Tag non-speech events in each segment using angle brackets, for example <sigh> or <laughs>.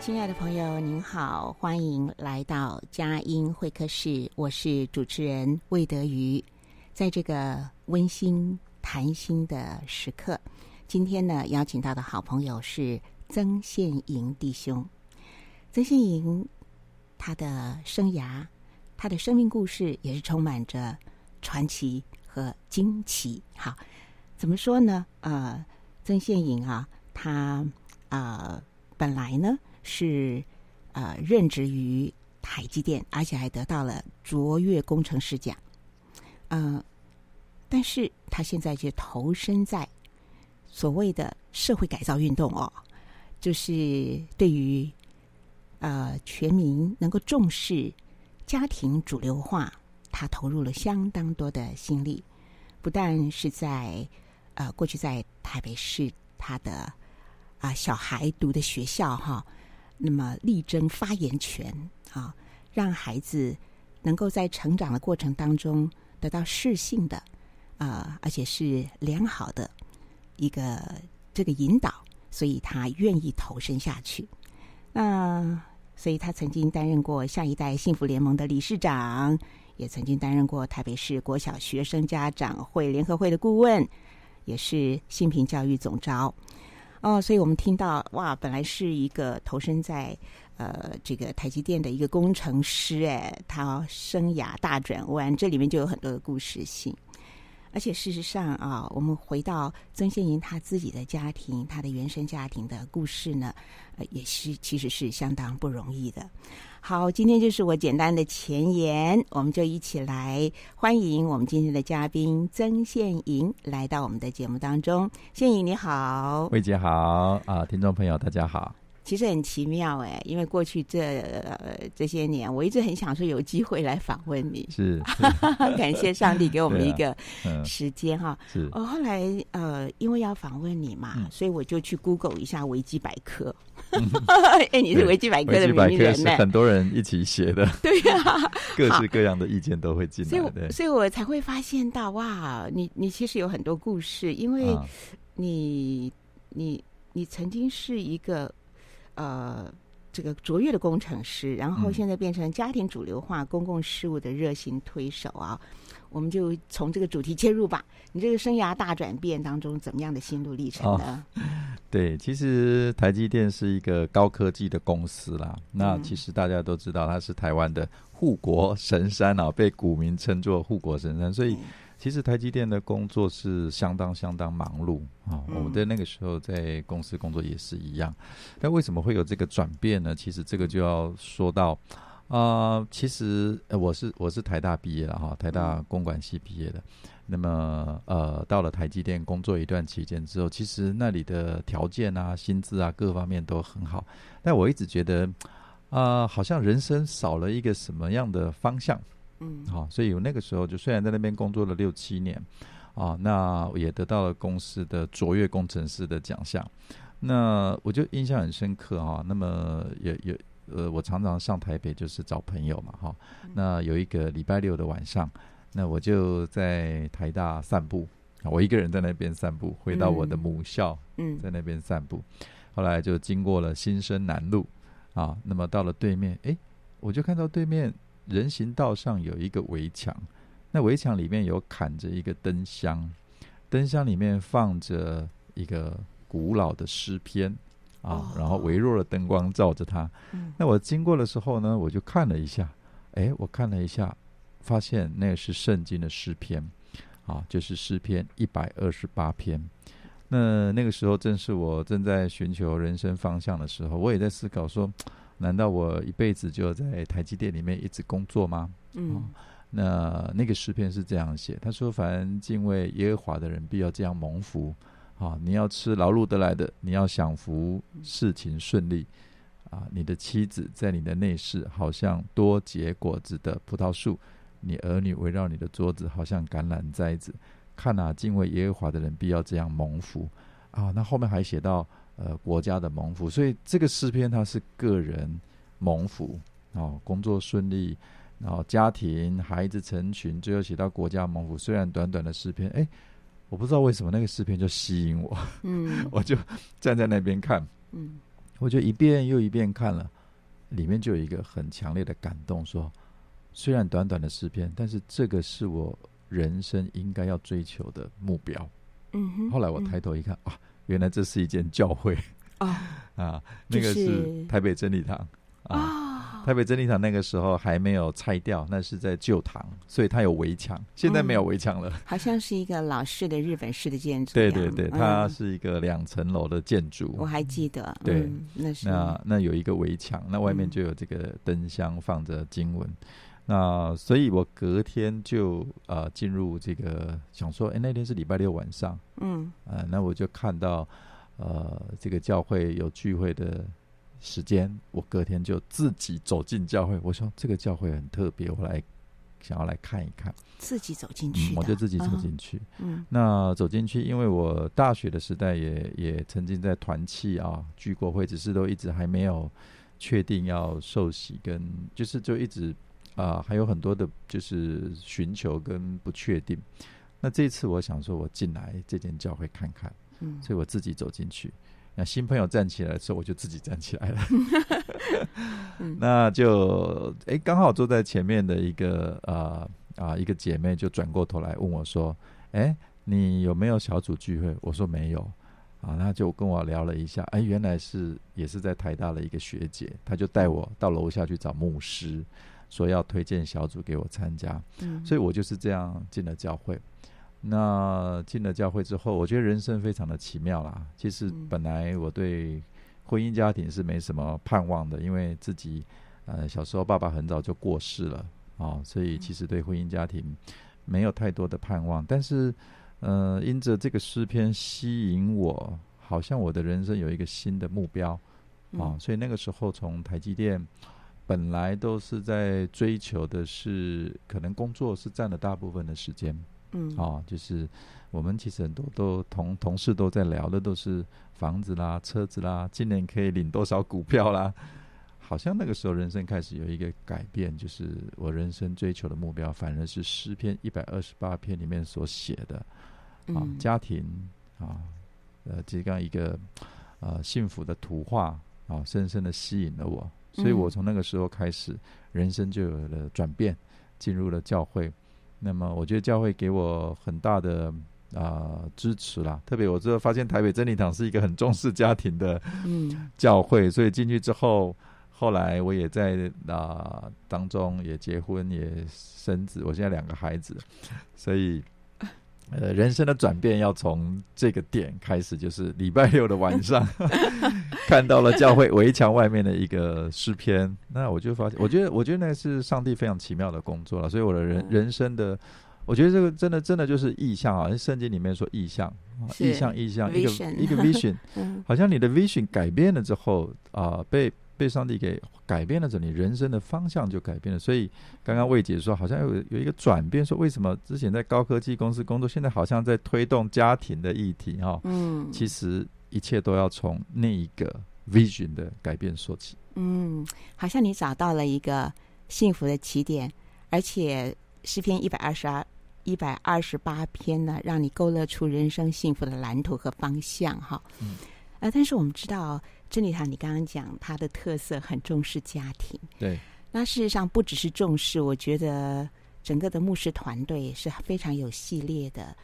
亲爱的朋友，您好，欢迎来到佳音会客室，我是主持人魏德瑜。在这个温馨谈心的时刻，今天呢，邀请到的好朋友是曾宪营弟兄。曾宪营他的生涯，他的生命故事也是充满着传奇和惊奇。好，怎么说呢？呃，曾宪营啊，他呃本来呢。是呃，任职于台积电，而且还得到了卓越工程师奖。嗯、呃，但是他现在就投身在所谓的社会改造运动哦，就是对于呃全民能够重视家庭主流化，他投入了相当多的心力。不但是在呃过去在台北市他的啊、小孩读的学校哈。那么力争发言权啊，让孩子能够在成长的过程当中得到适性的啊，而且是良好的一个这个引导，所以他愿意投身下去。那所以他曾经担任过下一代幸福联盟的理事长，也曾经担任过台北市国小学生家长会联合会的顾问，也是新平教育总招。哦，所以我们听到哇，本来是一个投身在呃这个台积电的一个工程师，哎，他生涯大转弯，这里面就有很多的故事性。而且事实上啊，我们回到曾宪莹他自己的家庭，他的原生家庭的故事呢，呃，也是其实是相当不容易的。好，今天就是我简单的前言，我们就一起来欢迎我们今天的嘉宾曾宪营来到我们的节目当中。宪营你好，魏姐好啊，听众朋友大家好。其实很奇妙哎，因为过去这、呃、这些年，我一直很想说有机会来访问你，是，是 <laughs> 感谢上帝给我们一个时间哈。啊嗯、是，我后来呃，因为要访问你嘛，嗯、所以我就去 Google 一下维基百科。<laughs> 哎、你是维基百科的名人呢？是很多人一起写的。<laughs> 对呀、啊，各式各样的意见都会进来。所以，所以我才会发现到哇，你你其实有很多故事，因为你、啊、你你曾经是一个。呃，这个卓越的工程师，然后现在变成家庭主流化公共事务的热心推手啊，我们就从这个主题切入吧。你这个生涯大转变当中，怎么样的心路历程呢？哦，<laughs> 对，其实台积电是一个高科技的公司啦。那其实大家都知道，它是台湾的护国神山啊，被股民称作护国神山，所以。其实台积电的工作是相当相当忙碌啊！我们在那个时候在公司工作也是一样。但为什么会有这个转变呢？其实这个就要说到啊、呃，其实我是我是台大毕业了哈，台大公管系毕业的。那么呃，到了台积电工作一段期间之后，其实那里的条件啊、薪资啊各方面都很好。但我一直觉得啊、呃，好像人生少了一个什么样的方向。嗯，好，所以我那个时候就虽然在那边工作了六七年，啊，那也得到了公司的卓越工程师的奖项，那我就印象很深刻哈。那么也也呃，我常常上台北就是找朋友嘛，哈。那有一个礼拜六的晚上，那我就在台大散步，我一个人在那边散步，回到我的母校，嗯，在那边散步。后来就经过了新生南路，啊，那么到了对面，哎，我就看到对面。人行道上有一个围墙，那围墙里面有砍着一个灯箱，灯箱里面放着一个古老的诗篇啊，哦、然后微弱的灯光照着它。嗯、那我经过的时候呢，我就看了一下，哎，我看了一下，发现那个是圣经的诗篇，啊，就是诗篇一百二十八篇。那那个时候正是我正在寻求人生方向的时候，我也在思考说，难道我一辈子就在台积电里面一直工作吗？嗯、哦，那那个诗篇是这样写，他说：“凡敬畏耶和华的人，必要这样蒙福。啊、哦，你要吃劳碌得来的，你要享福，事情顺利。啊，你的妻子在你的内室，好像多结果子的葡萄树；你儿女围绕你的桌子，好像橄榄栽子。”看啊，敬畏耶和华的人必要这样蒙福啊！那后面还写到呃国家的蒙福，所以这个诗篇它是个人蒙福哦，工作顺利，然后家庭孩子成群，最后写到国家蒙福。虽然短短的诗篇，哎，我不知道为什么那个诗篇就吸引我，嗯，<laughs> 我就站在那边看，嗯，我就一遍又一遍看了，里面就有一个很强烈的感动，说虽然短短的诗篇，但是这个是我。人生应该要追求的目标。嗯哼。后来我抬头一看，嗯、啊，原来这是一间教会。哦。<laughs> 啊，那个是台北真理堂。啊。哦、台北真理堂那个时候还没有拆掉，那是在旧堂，所以它有围墙。现在没有围墙了、嗯。好像是一个老式的日本式的建筑。对对对，它是一个两层楼的建筑。我还记得。对，嗯、那是那那有一个围墙，那外面就有这个灯箱，放着经文。那所以，我隔天就呃进入这个，想说，哎，那天是礼拜六晚上，嗯，呃，那我就看到呃这个教会有聚会的时间，我隔天就自己走进教会，我说这个教会很特别，我来想要来看一看，自己走进。去，嗯，我就自己走进去，嗯，那走进去，因为我大学的时代也也曾经在团契啊聚过会，只是都一直还没有确定要受洗，跟就是就一直。啊，还有很多的，就是寻求跟不确定。那这一次，我想说，我进来这间教会看看，嗯，所以我自己走进去。那新朋友站起来的时候，我就自己站起来了。<laughs> 那就哎，刚好坐在前面的一个啊啊一个姐妹就转过头来问我说：“哎，你有没有小组聚会？”我说没有。啊，那就跟我聊了一下，哎，原来是也是在台大的一个学姐，她就带我到楼下去找牧师。说要推荐小组给我参加，嗯，所以我就是这样进了教会。那进了教会之后，我觉得人生非常的奇妙啦。其实本来我对婚姻家庭是没什么盼望的，因为自己呃小时候爸爸很早就过世了啊，所以其实对婚姻家庭没有太多的盼望。但是呃，因着这个诗篇吸引我，好像我的人生有一个新的目标啊，所以那个时候从台积电。本来都是在追求的是，可能工作是占了大部分的时间，嗯，啊，就是我们其实很多都同同事都在聊的都是房子啦、车子啦，今年可以领多少股票啦，好像那个时候人生开始有一个改变，就是我人生追求的目标，反而是诗篇一百二十八篇里面所写的，啊，家庭啊，呃，这样一个呃幸福的图画啊，深深的吸引了我。所以我从那个时候开始，人生就有了转变，进入了教会。那么，我觉得教会给我很大的啊、呃、支持啦。特别我之后发现台北真理堂是一个很重视家庭的 <laughs> 教会，所以进去之后，后来我也在啊、呃、当中也结婚也生子，我现在两个孩子，所以。呃，人生的转变要从这个点开始，就是礼拜六的晚上 <laughs> 看到了教会围墙外面的一个诗篇，那我就发现，我觉得，我觉得那是上帝非常奇妙的工作了。所以我的人人生的，我觉得这个真的真的就是意象啊！圣经里面说意象，意象意象，一个一个 vision，<laughs> 好像你的 vision 改变了之后啊、呃，被。被上帝给改变了，这你人生的方向就改变了。所以刚刚魏姐说，好像有有一个转变，说为什么之前在高科技公司工作，现在好像在推动家庭的议题？哈，嗯，其实一切都要从那一个 vision 的改变说起。嗯，好像你找到了一个幸福的起点，而且诗篇一百二十二、一百二十八篇呢，让你勾勒出人生幸福的蓝图和方向。哈，嗯，呃，但是我们知道。真理堂，你刚刚讲它的特色很重视家庭，对。那事实上不只是重视，我觉得整个的牧师团队是非常有系列的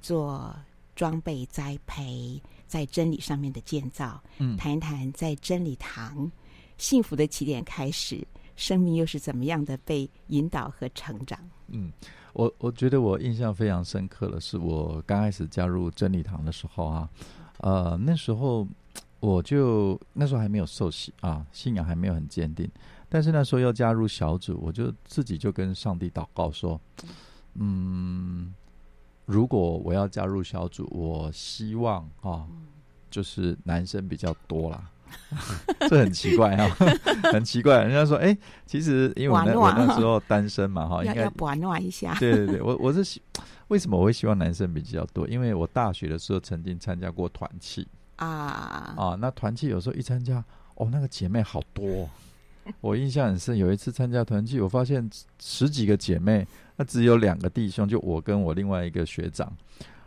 做装备栽培，在真理上面的建造。嗯，谈一谈在真理堂幸福的起点开始，生命又是怎么样的被引导和成长？嗯，我我觉得我印象非常深刻的是，我刚开始加入真理堂的时候啊，呃，那时候我就那时候还没有受洗啊，信仰还没有很坚定。但是那时候要加入小组，我就自己就跟上帝祷告说：“嗯，如果我要加入小组，我希望啊，就是男生比较多啦。<laughs> ”这很奇怪啊，<laughs> 很奇怪。人家说：“哎、欸，其实因为我那我那时候单身嘛，哈，<laughs> 应该玩暖一下。”对对对，我我是为什么我会希望男生比较多？因为我大学的时候曾经参加过团契啊啊，那团契有时候一参加，哦，那个姐妹好多。我印象很深，有一次参加团契，我发现十几个姐妹，那只有两个弟兄，就我跟我另外一个学长。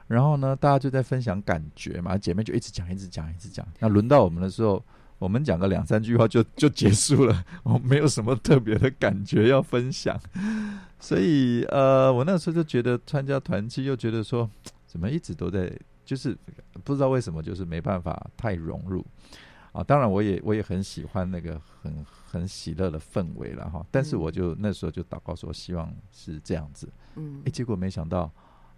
然后呢，大家就在分享感觉嘛，姐妹就一直讲，一直讲，一直讲。那轮到我们的时候，我们讲个两三句话就就结束了，<laughs> 我没有什么特别的感觉要分享。所以呃，我那时候就觉得参加团契，又觉得说怎么一直都在，就是不知道为什么，就是没办法太融入。啊，当然我也我也很喜欢那个很很喜乐的氛围了哈，但是我就那时候就祷告说，希望是这样子，嗯，哎，结果没想到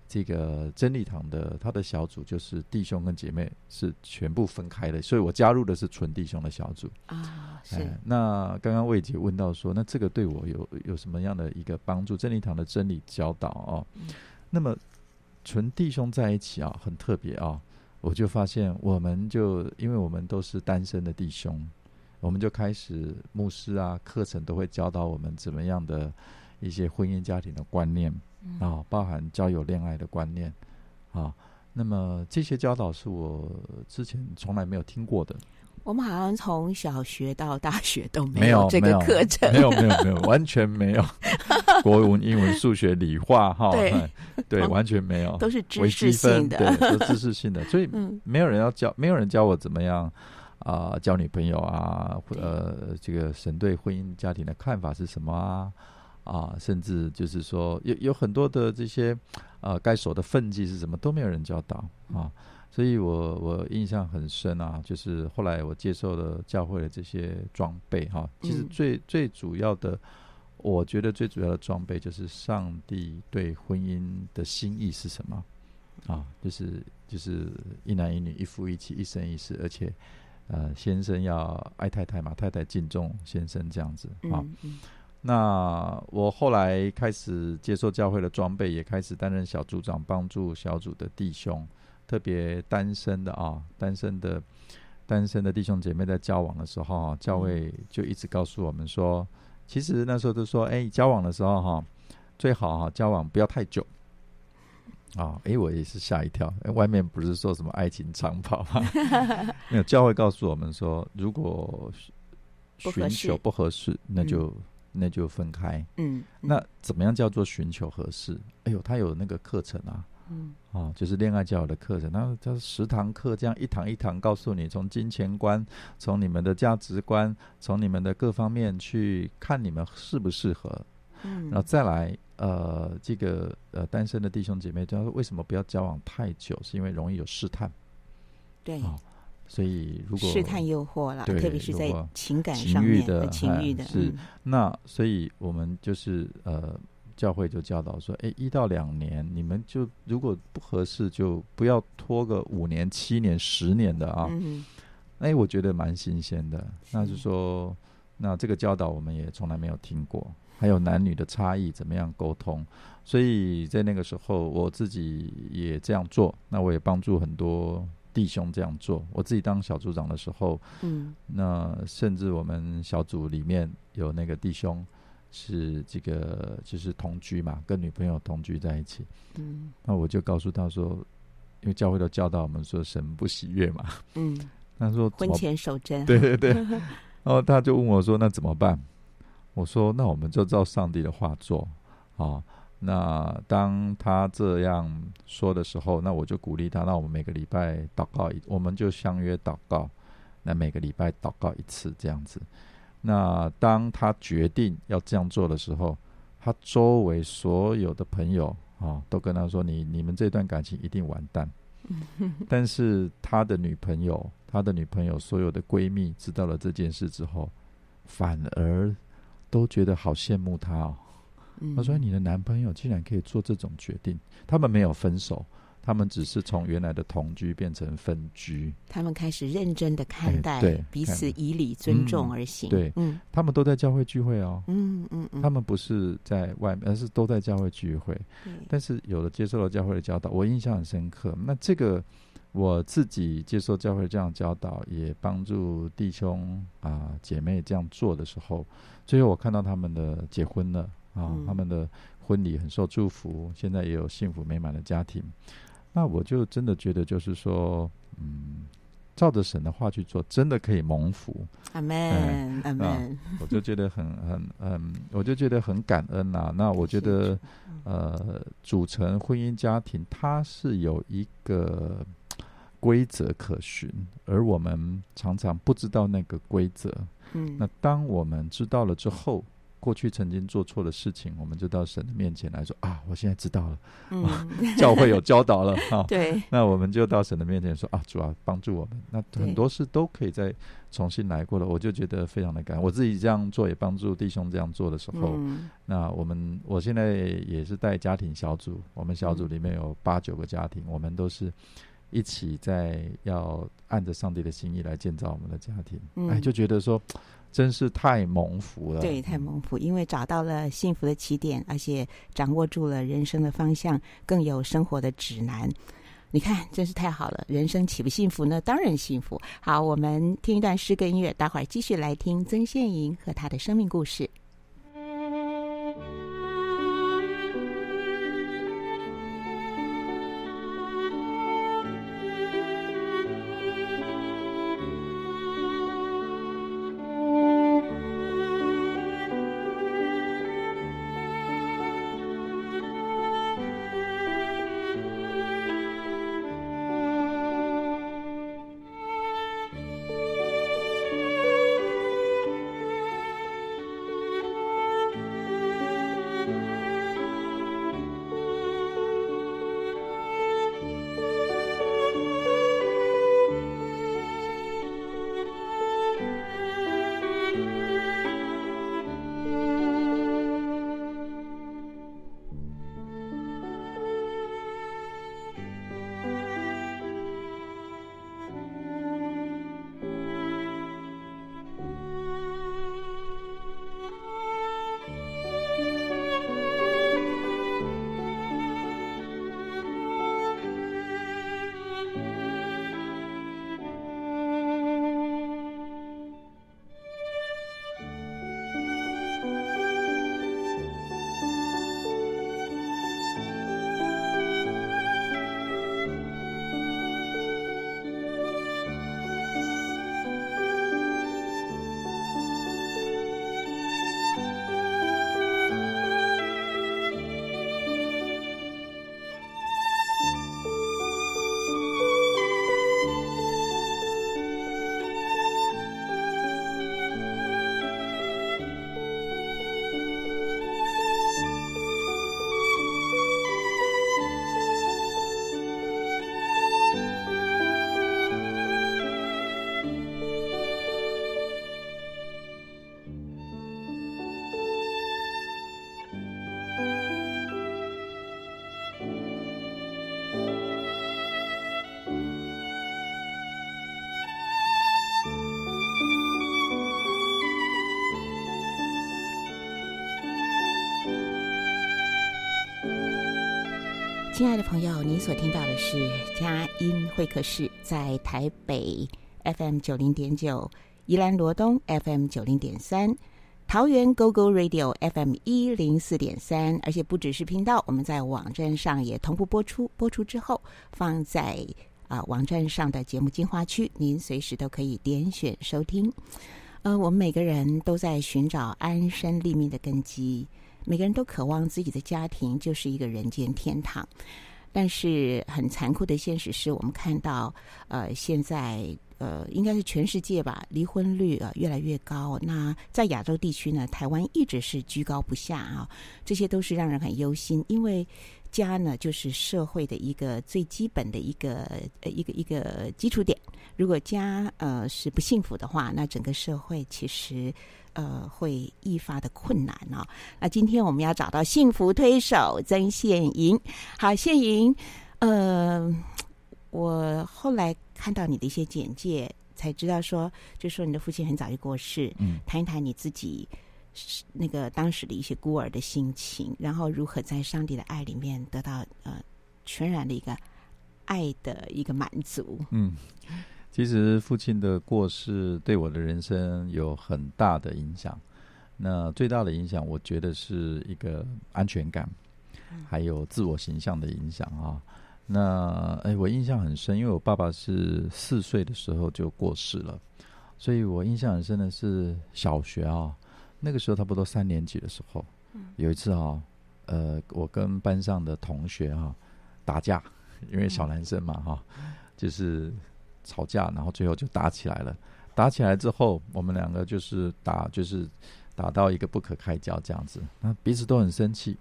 这个真理堂的他的小组就是弟兄跟姐妹是全部分开的，所以我加入的是纯弟兄的小组啊，是。那刚刚魏姐问到说，那这个对我有有什么样的一个帮助？真理堂的真理教导哦，那么纯弟兄在一起啊，很特别啊。我就发现，我们就因为我们都是单身的弟兄，我们就开始牧师啊，课程都会教导我们怎么样的一些婚姻家庭的观念啊，包含交友恋爱的观念啊。那么这些教导是我之前从来没有听过的。我们好像从小学到大学都没有这个课程，没有没有没有，完全没有。<laughs> 国文、英文、数学、理化哈，对。对，完全没有，都是知识性的，对，都知识性的，<laughs> 所以没有人要教，没有人教我怎么样啊、呃，交女朋友啊，呃，这个神对婚姻家庭的看法是什么啊？啊，甚至就是说有有很多的这些呃该守的分际是什么，都没有人教导啊。所以我我印象很深啊，就是后来我接受了教会的这些装备哈，其实最、嗯、最主要的，我觉得最主要的装备就是上帝对婚姻的心意是什么啊？就是就是一男一女一夫一妻一生一世，而且呃先生要爱太太嘛，太太敬重先生这样子啊。嗯嗯、那我后来开始接受教会的装备，也开始担任小组长，帮助小组的弟兄。特别单身的啊，单身的单身的弟兄姐妹在交往的时候，教会就一直告诉我们说，其实那时候都说，哎，交往的时候哈，最好哈交往不要太久啊。哎，我也是吓一跳，外面不是说什么爱情长跑吗？<laughs> 没有，教会告诉我们说，如果寻求不合适，那就那就分开。嗯，那怎么样叫做寻求合适？哎呦，他有那个课程啊。嗯，哦，就是恋爱教育的课程，那它十堂课，这样一堂一堂告诉你，从金钱观，从你们的价值观，从你们的各方面去看你们适不适合，嗯，然后再来，呃，这个呃单身的弟兄姐妹，他说为什么不要交往太久？是因为容易有试探，对，哦，所以如果试探诱惑了，特别是在情感上面的情欲的，是，那所以我们就是呃。教会就教导说：“哎，一到两年，你们就如果不合适，就不要拖个五年、七年、十年的啊。嗯”哎，我觉得蛮新鲜的。那就说，那这个教导我们也从来没有听过。还有男女的差异怎么样沟通？所以在那个时候，我自己也这样做。那我也帮助很多弟兄这样做。我自己当小组长的时候，嗯，那甚至我们小组里面有那个弟兄。是这个，就是同居嘛，跟女朋友同居在一起。嗯，那我就告诉他说，因为教会都教导我们说神不喜悦嘛。嗯，他说婚前守贞。对对对。<laughs> 然后他就问我说：“那怎么办？”我说：“那我们就照上帝的话做啊。那当他这样说的时候，那我就鼓励他。那我们每个礼拜祷告一，我们就相约祷告。那每个礼拜祷告一次，这样子。”那当他决定要这样做的时候，他周围所有的朋友啊，都跟他说：“你你们这段感情一定完蛋。”但是他的女朋友，他的女朋友所有的闺蜜知道了这件事之后，反而都觉得好羡慕他哦。他说：“你的男朋友竟然可以做这种决定。”他们没有分手。他们只是从原来的同居变成分居，他们开始认真的看待彼此，以礼尊重而行。嗯、对，嗯，他们都在教会聚会哦，嗯嗯嗯，他们不是在外面，而是都在教会聚会。但是有的接受了教会的教导，我印象很深刻。那这个我自己接受教会这样教导，也帮助弟兄啊姐妹这样做的时候，最后我看到他们的结婚了啊，嗯、他们的婚礼很受祝福，现在也有幸福美满的家庭。那我就真的觉得，就是说，嗯，照着神的话去做，真的可以蒙福。阿门，阿门。我就觉得很很嗯，我就觉得很感恩呐、啊。那我觉得，呃，组成婚姻家庭，它是有一个规则可循，而我们常常不知道那个规则。嗯，那当我们知道了之后。过去曾经做错的事情，我们就到神的面前来说啊，我现在知道了，嗯、<laughs> 教会有教导了 <laughs> 哈。对，那我们就到神的面前说啊，主啊，帮助我们。那很多事都可以再重新来过了，我就觉得非常的感恩。我自己这样做，也帮助弟兄这样做的时候，嗯、那我们我现在也是带家庭小组，我们小组里面有八九个家庭，我们都是一起在要按着上帝的心意来建造我们的家庭。嗯、哎，就觉得说。真是太蒙福了，对，太蒙福，因为找到了幸福的起点，而且掌握住了人生的方向，更有生活的指南。你看，真是太好了，人生岂不幸福呢？当然幸福。好，我们听一段诗歌音乐，待会儿继续来听曾宪营和他的生命故事。亲爱的朋友，您所听到的是佳音会客室，在台北 FM 九零点九，宜兰罗东 FM 九零点三，桃园 GO GO Radio FM 一零四点三，而且不只是频道，我们在网站上也同步播出。播出之后，放在啊、网站上的节目精华区，您随时都可以点选收听。呃，我们每个人都在寻找安身立命的根基。每个人都渴望自己的家庭就是一个人间天堂，但是很残酷的现实是我们看到，呃，现在呃，应该是全世界吧，离婚率呃越来越高。那在亚洲地区呢，台湾一直是居高不下啊，这些都是让人很忧心，因为。家呢，就是社会的一个最基本的一个呃一个一个基础点。如果家呃是不幸福的话，那整个社会其实呃会愈发的困难啊、哦。那今天我们要找到幸福推手曾宪莹。好，宪莹，呃，我后来看到你的一些简介，才知道说，就说你的父亲很早就过世。嗯，谈一谈你自己。那个当时的一些孤儿的心情，然后如何在上帝的爱里面得到呃全然的一个爱的一个满足。嗯，其实父亲的过世对我的人生有很大的影响。那最大的影响，我觉得是一个安全感，还有自我形象的影响啊。那哎，我印象很深，因为我爸爸是四岁的时候就过世了，所以我印象很深的是小学啊。那个时候差不多三年级的时候，有一次啊，呃，我跟班上的同学哈、啊、打架，<laughs> 因为小男生嘛哈、啊，就是吵架，然后最后就打起来了。打起来之后，我们两个就是打，就是打到一个不可开交这样子，那彼此都很生气。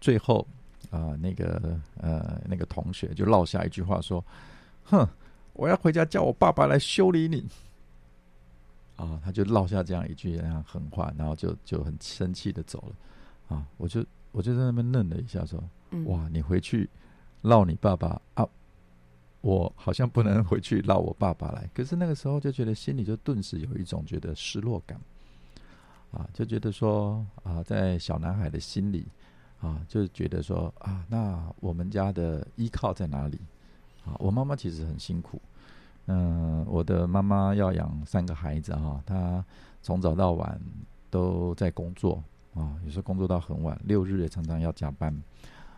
最后啊、呃，那个呃那个同学就落下一句话说：“哼，我要回家叫我爸爸来修理你。”啊，他就落下这样一句那样狠话，然后就就很生气的走了。啊，我就我就在那边愣了一下，说：“哇，你回去闹你爸爸啊！我好像不能回去闹我爸爸来。可是那个时候就觉得心里就顿时有一种觉得失落感。啊，就觉得说啊，在小男孩的心里啊，就觉得说啊，那我们家的依靠在哪里？啊，我妈妈其实很辛苦。”嗯，我的妈妈要养三个孩子哈，她从早到晚都在工作啊，有时候工作到很晚，六日也常常要加班，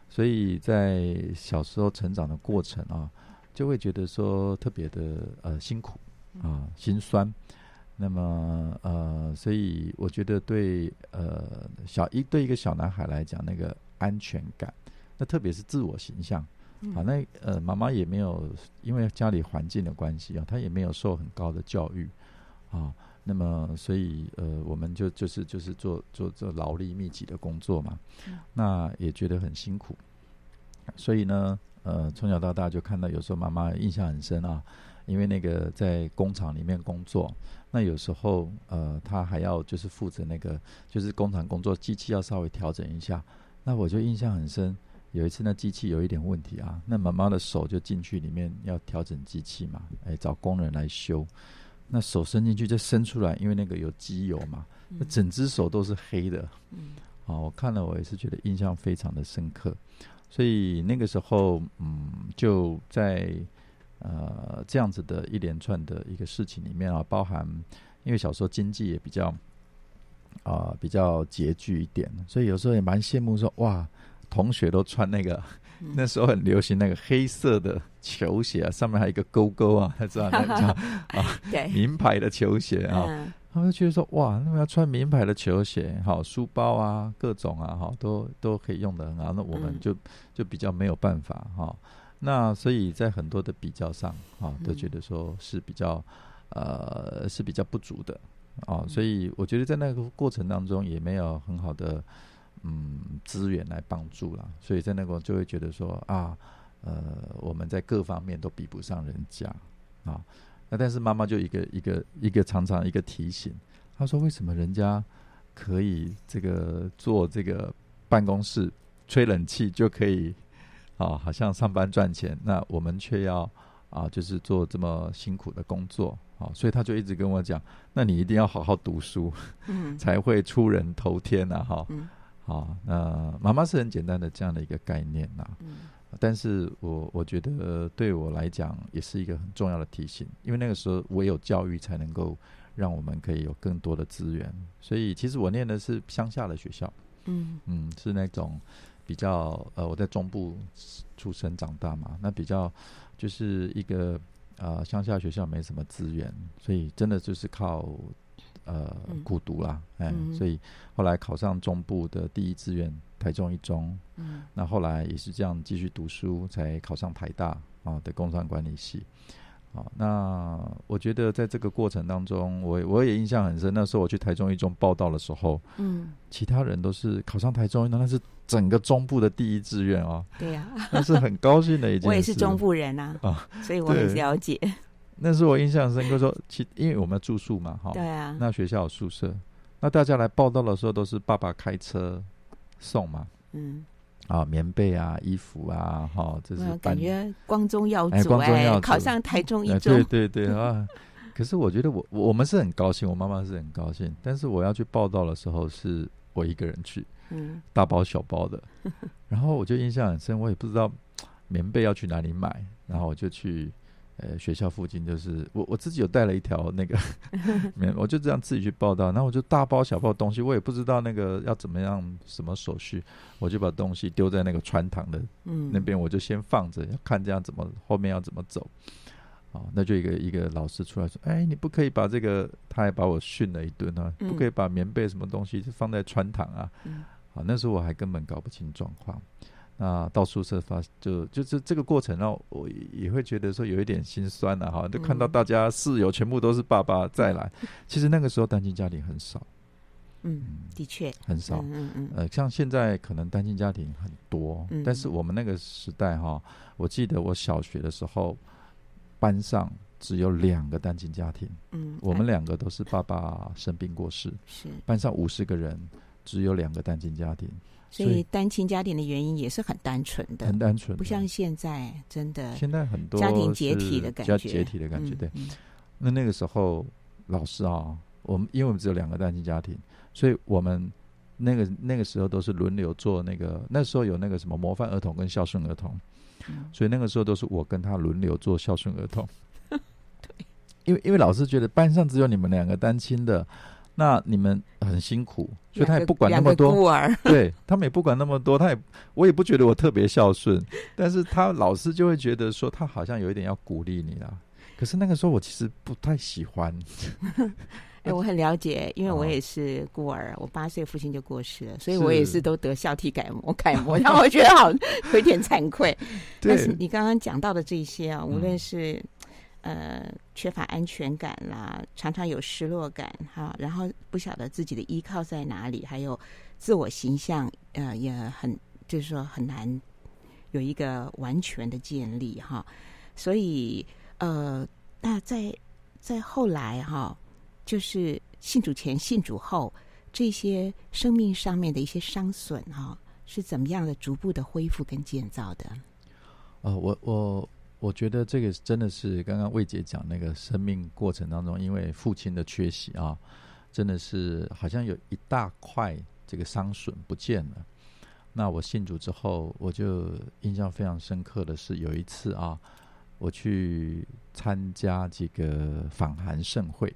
所以在小时候成长的过程啊，就会觉得说特别的呃辛苦啊，心酸。那么呃，所以我觉得对呃小一对一个小男孩来讲，那个安全感，那特别是自我形象。好，那呃，妈妈也没有因为家里环境的关系啊，她也没有受很高的教育啊。那么，所以呃，我们就就是就是做做做劳力密集的工作嘛，那也觉得很辛苦。所以呢，呃，从小到大就看到有时候妈妈印象很深啊，因为那个在工厂里面工作，那有时候呃，她还要就是负责那个就是工厂工作，机器要稍微调整一下，那我就印象很深。有一次，那机器有一点问题啊，那妈妈的手就进去里面要调整机器嘛，哎，找工人来修。那手伸进去就伸出来，因为那个有机油嘛，那整只手都是黑的。嗯，啊，我看了我也是觉得印象非常的深刻。所以那个时候，嗯，就在呃这样子的一连串的一个事情里面啊，包含因为小时候经济也比较啊、呃、比较拮据一点，所以有时候也蛮羡慕说哇。同学都穿那个，<laughs> 那时候很流行那个黑色的球鞋啊，上面还有一个勾勾啊，<laughs> 他知道那个叫 <laughs> 啊，名牌的球鞋啊，嗯、他们就觉得说哇，那么要穿名牌的球鞋，好，书包啊，各种啊，好，都都可以用的很好。那我们就就比较没有办法哈。那所以在很多的比较上啊，都觉得说是比较呃是比较不足的啊。所以我觉得在那个过程当中也没有很好的。嗯，资源来帮助了，所以在那个就会觉得说啊，呃，我们在各方面都比不上人家啊。那但是妈妈就一个一个一个常常一个提醒，她说为什么人家可以这个做这个办公室吹冷气就可以啊，好像上班赚钱，那我们却要啊，就是做这么辛苦的工作啊。所以她就一直跟我讲，那你一定要好好读书，嗯，<laughs> 才会出人头天呐，哈。嗯好，那妈妈是很简单的这样的一个概念呐，嗯，但是我我觉得对我来讲也是一个很重要的提醒，因为那个时候唯有教育才能够让我们可以有更多的资源，所以其实我念的是乡下的学校，嗯嗯，是那种比较呃我在中部出生长大嘛，那比较就是一个呃乡下学校没什么资源，所以真的就是靠。呃苦读啦，哎、嗯，所以后来考上中部的第一志愿台中一中，嗯，那后来也是这样继续读书，才考上台大啊的工商管理系。好，那我觉得在这个过程当中，我我也印象很深。那时候我去台中一中报道的时候，嗯，其他人都是考上台中一中，那是整个中部的第一志愿哦。对呀、啊，那是很高兴的一件事。<laughs> 我也是中部人啊，啊，所以我很了解。那是我印象深刻说，说其因为我们要住宿嘛，哈，对啊，那学校有宿舍，那大家来报道的时候都是爸爸开车送嘛，嗯。啊，棉被啊，衣服啊，哈、哦，这是感觉光宗耀祖哎，光宗耀祖，考上台中一中，对对对啊。可是我觉得我我们是很高兴，我妈妈是很高兴，但是我要去报道的时候是我一个人去，嗯，大包小包的，<laughs> 然后我就印象很深，我也不知道棉被要去哪里买，然后我就去。呃，学校附近就是我我自己有带了一条那个 <laughs> 棉，我就这样自己去报道，然后我就大包小包东西，我也不知道那个要怎么样什么手续，我就把东西丢在那个穿堂的那边，我就先放着，要看这样怎么后面要怎么走。哦，那就一个一个老师出来说，哎，你不可以把这个，他还把我训了一顿啊，不可以把棉被什么东西放在穿堂啊。好，那时候我还根本搞不清状况。那到宿舍发就就是这个过程，让我也会觉得说有一点心酸了哈，就看到大家室友全部都是爸爸再来，<laughs> 其实那个时候单亲家庭很少，嗯，的确。很少，嗯嗯嗯，呃，像现在可能单亲家庭很多，但是我们那个时代哈，我记得我小学的时候，班上只有两个单亲家庭，嗯，我们两个都是爸爸生病过世，是。班上五十个人，只有两个单亲家庭。所以单亲家庭的原因也是很单纯的，很单纯，不像现在真的。现在很多家庭解体的感觉，解体的感觉，对。那那个时候，老师啊，我们因为我们只有两个单亲家庭，所以我们那个那个时候都是轮流做那个。那时候有那个什么模范儿童跟孝顺儿童，所以那个时候都是我跟他轮流做孝顺儿童。对，因为因为老师觉得班上只有你们两个单亲的。那你们很辛苦，所以他也不管那么多。孤儿，<laughs> 对他们也不管那么多，他也我也不觉得我特别孝顺，<laughs> 但是他老师就会觉得说他好像有一点要鼓励你啦。可是那个时候我其实不太喜欢。<laughs> 哎，我很了解，因为我也是孤儿，我八岁父亲就过世了，所以我也是都得孝悌改模楷模，让我觉得好有点惭愧。但是你刚刚讲到的这些啊，无论是。呃，缺乏安全感啦，常常有失落感哈，然后不晓得自己的依靠在哪里，还有自我形象，呃，也很就是说很难有一个完全的建立哈。所以呃，那在在后来哈，就是信主前、信主后这些生命上面的一些伤损哈，是怎么样的逐步的恢复跟建造的？呃，我我。我觉得这个真的是刚刚魏姐讲那个生命过程当中，因为父亲的缺席啊，真的是好像有一大块这个伤损不见了。那我信主之后，我就印象非常深刻的是有一次啊，我去参加这个访韩盛会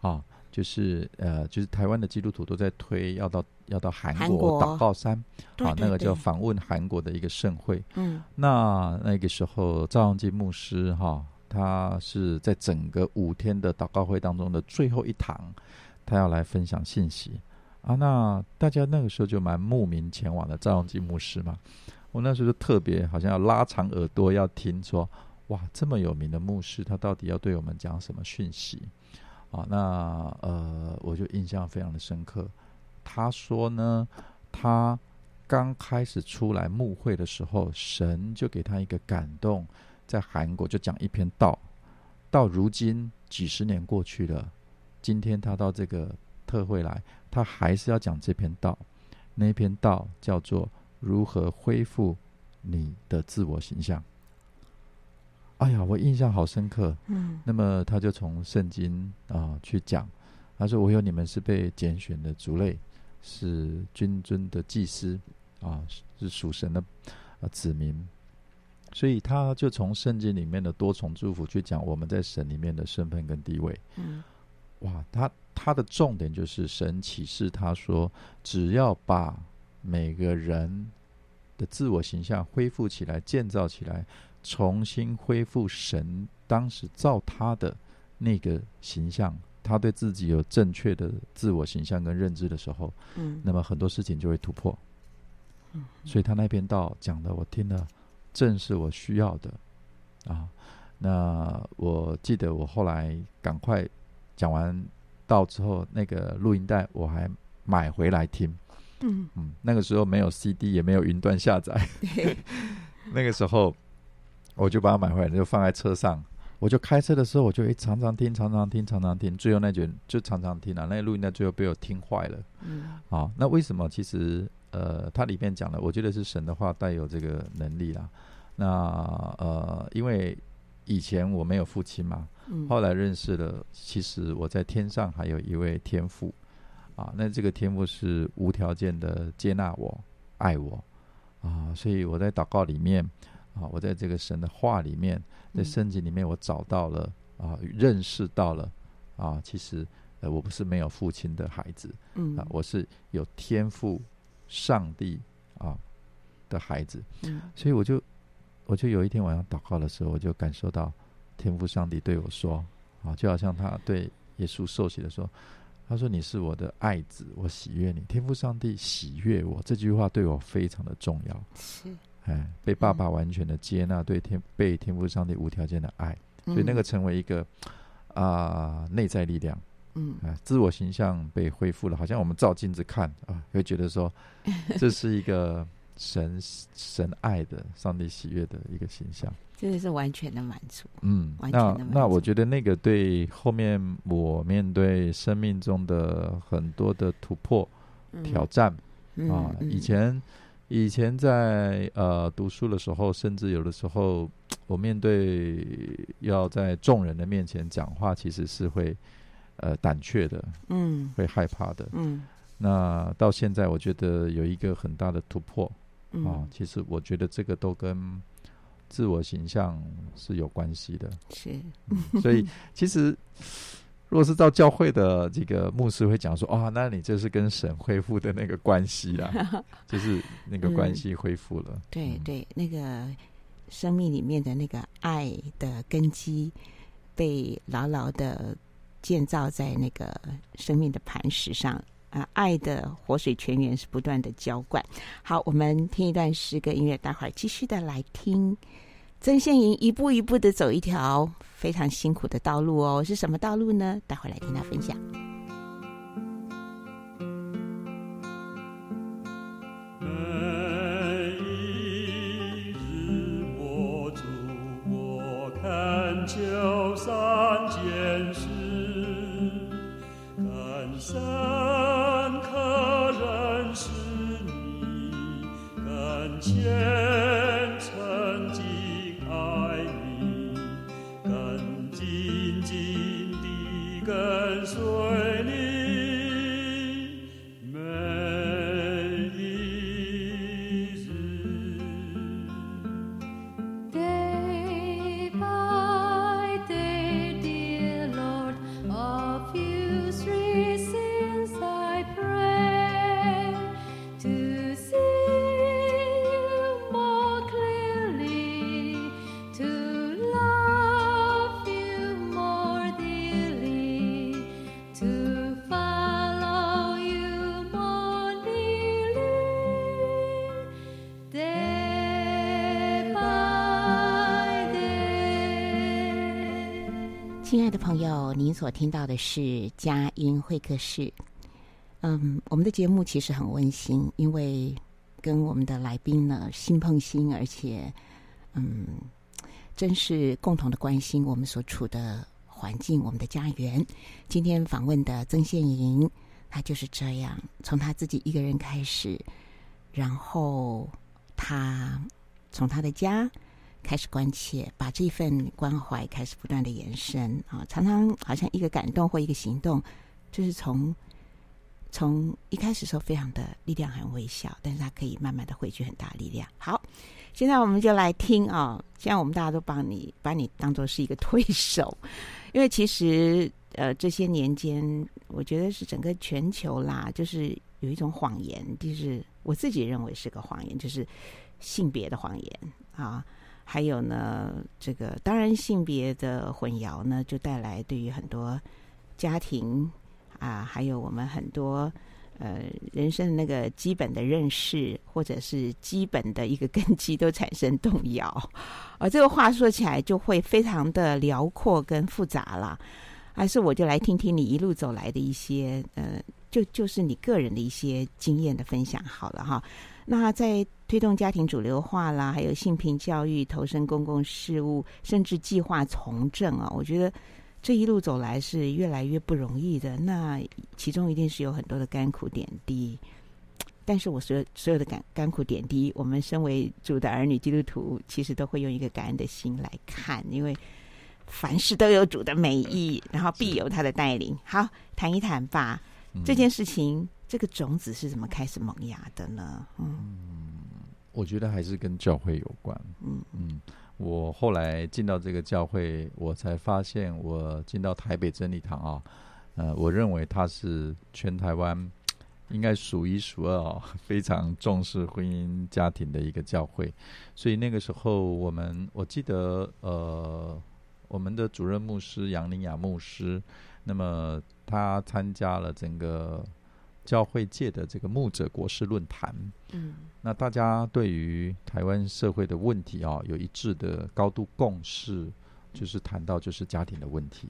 啊。就是呃，就是台湾的基督徒都在推要到要到韩国祷告山，好，那个叫访问韩国的一个盛会。嗯，那那个时候赵阳基牧师哈、哦，他是在整个五天的祷告会当中的最后一堂，他要来分享信息啊。那大家那个时候就蛮慕名前往的赵阳基牧师嘛。我那时候就特别好像要拉长耳朵要听说，哇，这么有名的牧师，他到底要对我们讲什么讯息？啊，那呃，我就印象非常的深刻。他说呢，他刚开始出来牧会的时候，神就给他一个感动，在韩国就讲一篇道。到如今几十年过去了，今天他到这个特会来，他还是要讲这篇道。那篇道叫做如何恢复你的自我形象。哎呀，我印象好深刻。嗯，那么他就从圣经啊、呃、去讲，他说：“我有你们是被拣选的族类，是君尊的祭司啊，是属神的啊子民。”所以他就从圣经里面的多重祝福去讲我们在神里面的身份跟地位。嗯，哇，他他的重点就是神启示他说，只要把每个人的自我形象恢复起来，建造起来。重新恢复神当时造他的那个形象，他对自己有正确的自我形象跟认知的时候，嗯，那么很多事情就会突破。嗯，所以他那篇道讲的，我听了，正是我需要的啊。那我记得我后来赶快讲完道之后，那个录音带我还买回来听。嗯嗯，那个时候没有 CD，也没有云端下载。<laughs> 那个时候我就把它买回来，就放在车上。我就开车的时候，我就会常常听，常常听，常常听。最后那卷就常常听啊，那录音带最后被我听坏了。嗯，好，那为什么？其实呃，它里面讲的，我觉得是神的话带有这个能力啦。那呃，因为以前我没有父亲嘛，嗯后来认识了，其实我在天上还有一位天父啊。那这个天父是无条件的接纳我、爱我啊，所以我在祷告里面啊，我在这个神的话里面。在圣经里面，我找到了啊，认识到了啊，其实呃，我不是没有父亲的孩子，嗯啊，我是有天赋上帝啊的孩子，嗯，所以我就我就有一天晚上祷告的时候，我就感受到天赋上帝对我说啊，就好像他对耶稣受洗的时候，他说：“你是我的爱子，我喜悦你。”天赋上帝喜悦我，这句话对我非常的重要。是。哎，被爸爸完全的接纳，对天被天赋上帝无条件的爱，所以那个成为一个啊内在力量，嗯，啊，自我形象被恢复了，好像我们照镜子看啊，会觉得说 <laughs> 这是一个神神爱的上帝喜悦的一个形象，真的是完全的满足，嗯，那那我觉得那个对后面我面对生命中的很多的突破挑战啊，以前。以前在呃读书的时候，甚至有的时候，我面对要在众人的面前讲话，其实是会呃胆怯的，嗯，会害怕的，嗯。那到现在，我觉得有一个很大的突破，嗯、啊，其实我觉得这个都跟自我形象是有关系的，是，嗯、所以 <laughs> 其实。如果是到教会的这个牧师会讲说，哦，那你这是跟神恢复的那个关系啦，<laughs> 就是那个关系恢复了。嗯、对对，那个生命里面的那个爱的根基被牢牢的建造在那个生命的磐石上啊，爱的活水泉源是不断的浇灌。好，我们听一段诗歌音乐，待会儿继续的来听。曾宪莹一步一步的走一条非常辛苦的道路哦，是什么道路呢？待会儿来听他分享。您所听到的是佳音会客室。嗯，我们的节目其实很温馨，因为跟我们的来宾呢心碰心，而且嗯，真是共同的关心我们所处的环境，我们的家园。今天访问的曾宪莹，他就是这样，从他自己一个人开始，然后他从他的家。开始关切，把这份关怀开始不断的延伸啊！常常好像一个感动或一个行动，就是从从一开始时候非常的力量很微小，但是它可以慢慢的汇聚很大力量。好，现在我们就来听啊！现在我们大家都帮你把你当做是一个推手，<laughs> 因为其实呃这些年间，我觉得是整个全球啦，就是有一种谎言，就是我自己认为是个谎言，就是性别的谎言啊。还有呢，这个当然性别的混淆呢，就带来对于很多家庭啊，还有我们很多呃人生的那个基本的认识，或者是基本的一个根基都产生动摇，而这个话说起来就会非常的辽阔跟复杂了。还是我就来听听你一路走来的一些呃，就就是你个人的一些经验的分享好了哈。那在推动家庭主流化啦，还有性平教育、投身公共事务，甚至计划从政啊，我觉得这一路走来是越来越不容易的。那其中一定是有很多的甘苦点滴，但是我所有所有的甘甘苦点滴，我们身为主的儿女基督徒，其实都会用一个感恩的心来看，因为凡事都有主的美意，然后必有他的带领。好，谈一谈吧，这件事情。这个种子是怎么开始萌芽的呢？嗯，我觉得还是跟教会有关。嗯嗯，我后来进到这个教会，我才发现，我进到台北真理堂啊，呃，我认为它是全台湾 <tsk> 应该数一数二啊，非常重视婚姻家庭的一个教会。所以那个时候，我们我记得，呃，我们的主任牧师杨林雅牧师，那么他参加了整个。教会界的这个牧者国事论坛，嗯，那大家对于台湾社会的问题啊，有一致的高度共识，就是谈到就是家庭的问题，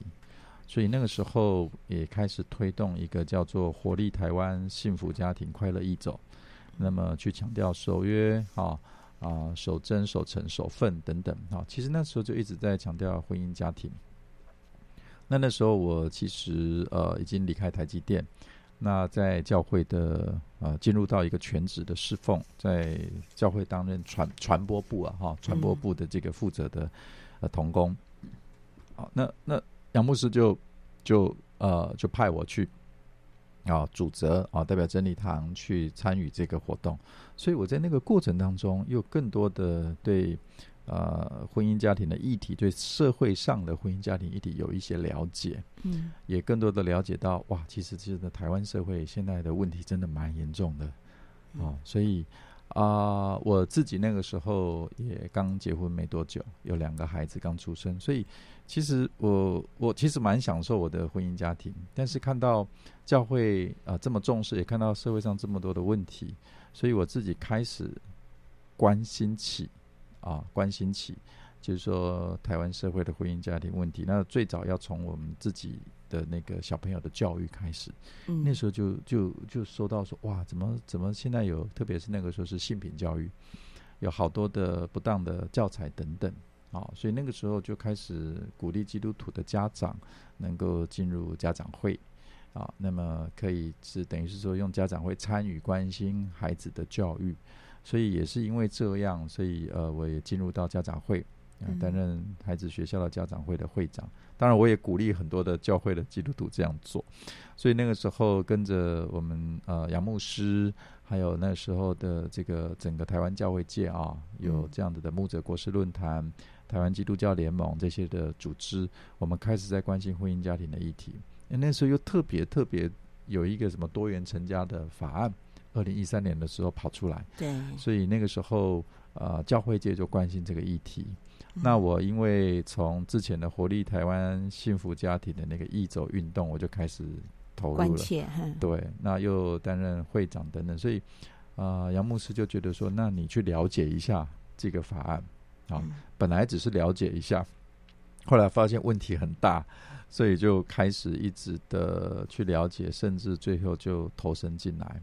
所以那个时候也开始推动一个叫做“活力台湾幸福家庭快乐一走”，那么去强调守约啊啊守贞守诚守份等等啊，其实那时候就一直在强调婚姻家庭。那那时候我其实呃已经离开台积电。那在教会的呃，进入到一个全职的侍奉，在教会担任传传播部啊，哈，传播部的这个负责的呃同工。好，那那杨牧师就就呃就派我去啊主责啊代表真理堂去参与这个活动，所以我在那个过程当中又更多的对。呃，婚姻家庭的议题，对社会上的婚姻家庭议题有一些了解，嗯，也更多的了解到，哇，其实其实台湾社会现在的问题真的蛮严重的，嗯、哦，所以啊、呃，我自己那个时候也刚结婚没多久，有两个孩子刚出生，所以其实我我其实蛮享受我的婚姻家庭，但是看到教会啊、呃、这么重视，也看到社会上这么多的问题，所以我自己开始关心起。啊，关心起，就是说台湾社会的婚姻家庭问题，那最早要从我们自己的那个小朋友的教育开始。嗯，那时候就就就说到说，哇，怎么怎么现在有，特别是那个时候是性品教育，有好多的不当的教材等等。啊，所以那个时候就开始鼓励基督徒的家长能够进入家长会。啊，那么可以是等于是说用家长会参与关心孩子的教育。所以也是因为这样，所以呃，我也进入到家长会，呃，担任孩子学校的家长会的会长。当然，我也鼓励很多的教会的基督徒这样做。所以那个时候跟着我们呃杨牧师，还有那时候的这个整个台湾教会界啊，有这样子的牧者国事论坛、台湾基督教联盟这些的组织，我们开始在关心婚姻家庭的议题。那时候又特别特别有一个什么多元成家的法案。二零一三年的时候跑出来，对，所以那个时候，呃，教会界就关心这个议题。嗯、那我因为从之前的活力台湾幸福家庭的那个义走运动，我就开始投入了，切对，那又担任会长等等，所以，啊、呃，杨牧师就觉得说，那你去了解一下这个法案。啊，嗯、本来只是了解一下，后来发现问题很大，所以就开始一直的去了解，甚至最后就投身进来。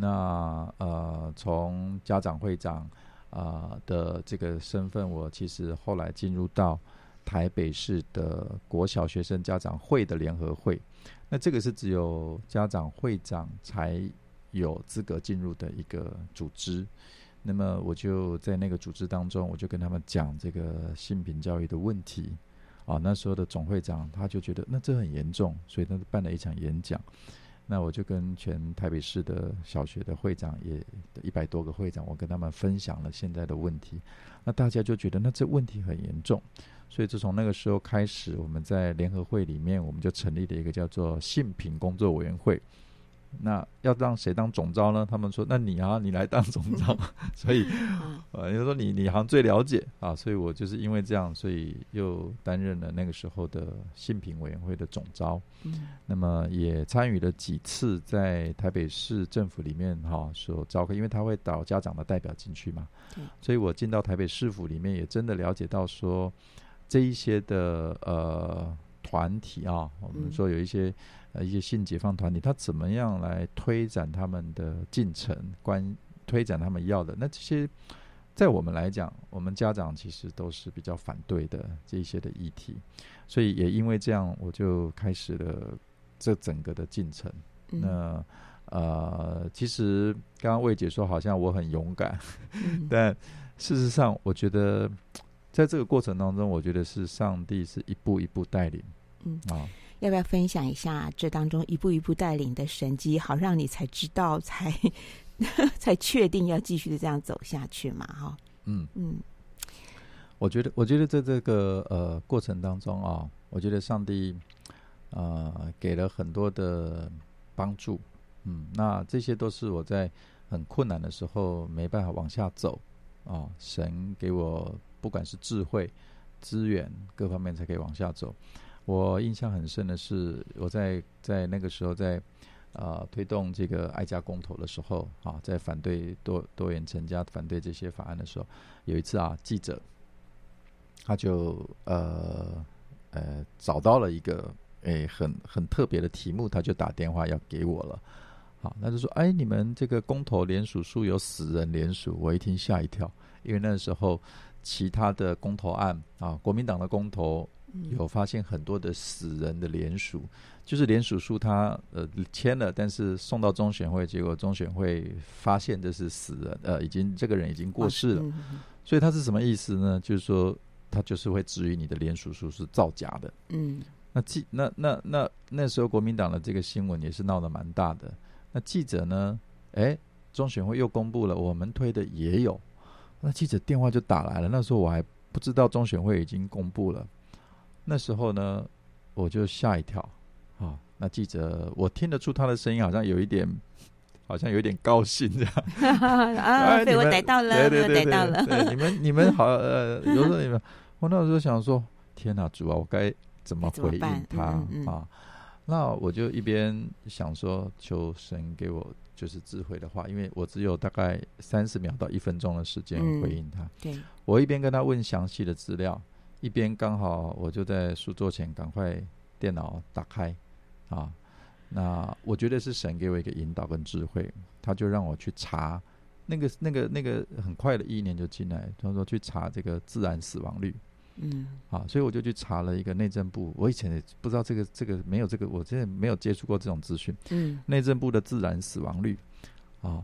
那呃，从家长会长啊、的这个身份，我其实后来进入到台北市的国小学生家长会的联合会。那这个是只有家长会长才有资格进入的一个组织。那么我就在那个组织当中，我就跟他们讲这个性平教育的问题。啊，那时候的总会长他就觉得那这很严重，所以他办了一场演讲。那我就跟全台北市的小学的会长，也一百多个会长，我跟他们分享了现在的问题。那大家就觉得，那这问题很严重，所以自从那个时候开始，我们在联合会里面，我们就成立了一个叫做性平工作委员会。那要让谁当总招呢？他们说：“那你啊，你来当总招。<laughs> ”所以，呃，就说你你好像最了解啊，所以我就是因为这样，所以又担任了那个时候的信品委员会的总招。嗯，那么也参与了几次在台北市政府里面哈、啊、所召开，因为他会导家长的代表进去嘛。对，所以我进到台北市府里面，也真的了解到说这一些的呃团体啊，我们说有一些。呃，一些性解放团体，他怎么样来推展他们的进程，关推展他们要的？那这些，在我们来讲，我们家长其实都是比较反对的这一些的议题，所以也因为这样，我就开始了这整个的进程。嗯、那呃，其实刚刚魏姐说好像我很勇敢，嗯、<laughs> 但事实上，我觉得在这个过程当中，我觉得是上帝是一步一步带领，嗯啊。要不要分享一下这当中一步一步带领的神迹，好让你才知道，才 <laughs> 才确定要继续的这样走下去嘛？哈，嗯嗯，我觉得，我觉得在这个呃过程当中啊，我觉得上帝呃给了很多的帮助，嗯，那这些都是我在很困难的时候没办法往下走啊，神给我不管是智慧、资源各方面才可以往下走。我印象很深的是，我在在那个时候在呃推动这个爱家公投的时候啊，在反对多多元成家、反对这些法案的时候，有一次啊，记者他就呃呃找到了一个诶很很特别的题目，他就打电话要给我了。好，那就说哎，你们这个公投联署书有死人联署，我一听吓一跳，因为那时候其他的公投案啊，国民党的公投。有发现很多的死人的联署，就是联署书他呃签了，但是送到中选会，结果中选会发现这是死人，呃，已经这个人已经过世了，所以他是什么意思呢？就是说他就是会质疑你的联署书是造假的。嗯，那记那那那那时候国民党的这个新闻也是闹得蛮大的。那记者呢？哎，中选会又公布了，我们推的也有。那记者电话就打来了，那时候我还不知道中选会已经公布了。那时候呢，我就吓一跳，啊，那记者我听得出他的声音好像有一点，<laughs> 好像有一点高兴这样。<laughs> 啊，被我逮到了，被我逮到了，对，你们你们好，呃，有时候你们，我那时候想说，天哪，主啊，我该怎么回应他？嗯嗯啊？那我就一边想说，求神给我就是智慧的话，因为我只有大概三十秒到一分钟的时间回应他，嗯、对，我一边跟他问详细的资料。一边刚好我就在书桌前，赶快电脑打开，啊，那我觉得是神给我一个引导跟智慧，他就让我去查那个那个那个很快的一年就进来，他说去查这个自然死亡率，嗯，啊，所以我就去查了一个内政部，我以前也不知道这个这个没有这个，我真的没有接触过这种资讯，嗯，内政部的自然死亡率，啊，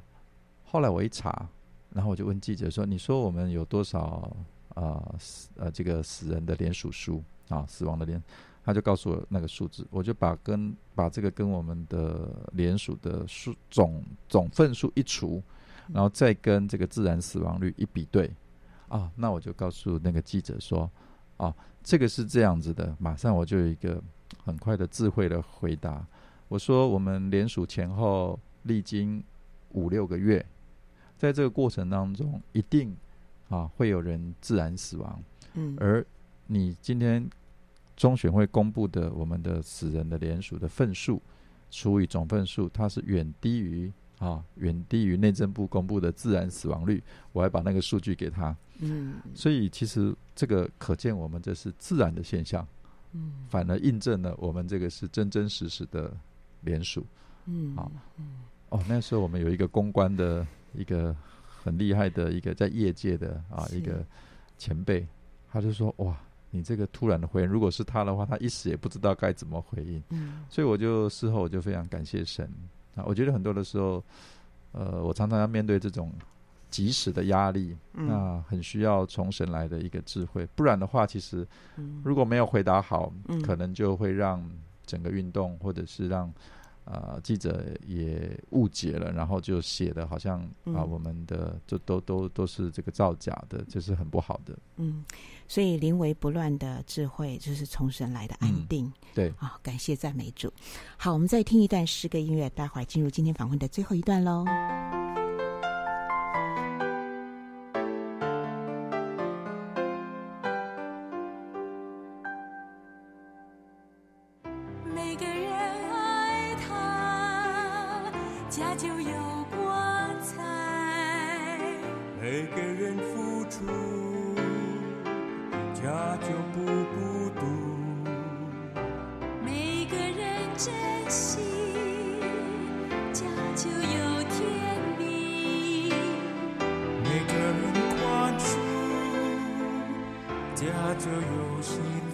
后来我一查，然后我就问记者说，你说我们有多少？啊、死呃，这个死人的联署书啊，死亡的联，他就告诉我那个数字，我就把跟把这个跟我们的联署的数总总份数一除，然后再跟这个自然死亡率一比对，啊，那我就告诉那个记者说，啊，这个是这样子的，马上我就有一个很快的智慧的回答，我说我们联署前后历经五六个月，在这个过程当中一定。啊，会有人自然死亡，嗯，而你今天中选会公布的我们的死人的联署的份数除以总份数，它是远低于啊，远低于内政部公布的自然死亡率。我还把那个数据给他，嗯，所以其实这个可见我们这是自然的现象，嗯，反而印证了我们这个是真真实实的联署，嗯，好，哦，那时候我们有一个公关的一个。很厉害的一个在业界的啊一个前辈，他就说：“哇，你这个突然的回应，如果是他的话，他一时也不知道该怎么回应。”嗯，所以我就事后我就非常感谢神。啊！我觉得很多的时候，呃，我常常要面对这种即时的压力，那很需要从神来的一个智慧，不然的话，其实如果没有回答好，可能就会让整个运动或者是让呃记者也误解了，然后就写的好像啊、嗯呃、我们的就都都都是这个造假的，这、就是很不好的。嗯，所以临危不乱的智慧就是从神来的安定。嗯、对，啊、哦，感谢赞美主。好，我们再听一段诗歌音乐，待会儿进入今天访问的最后一段喽。这游戏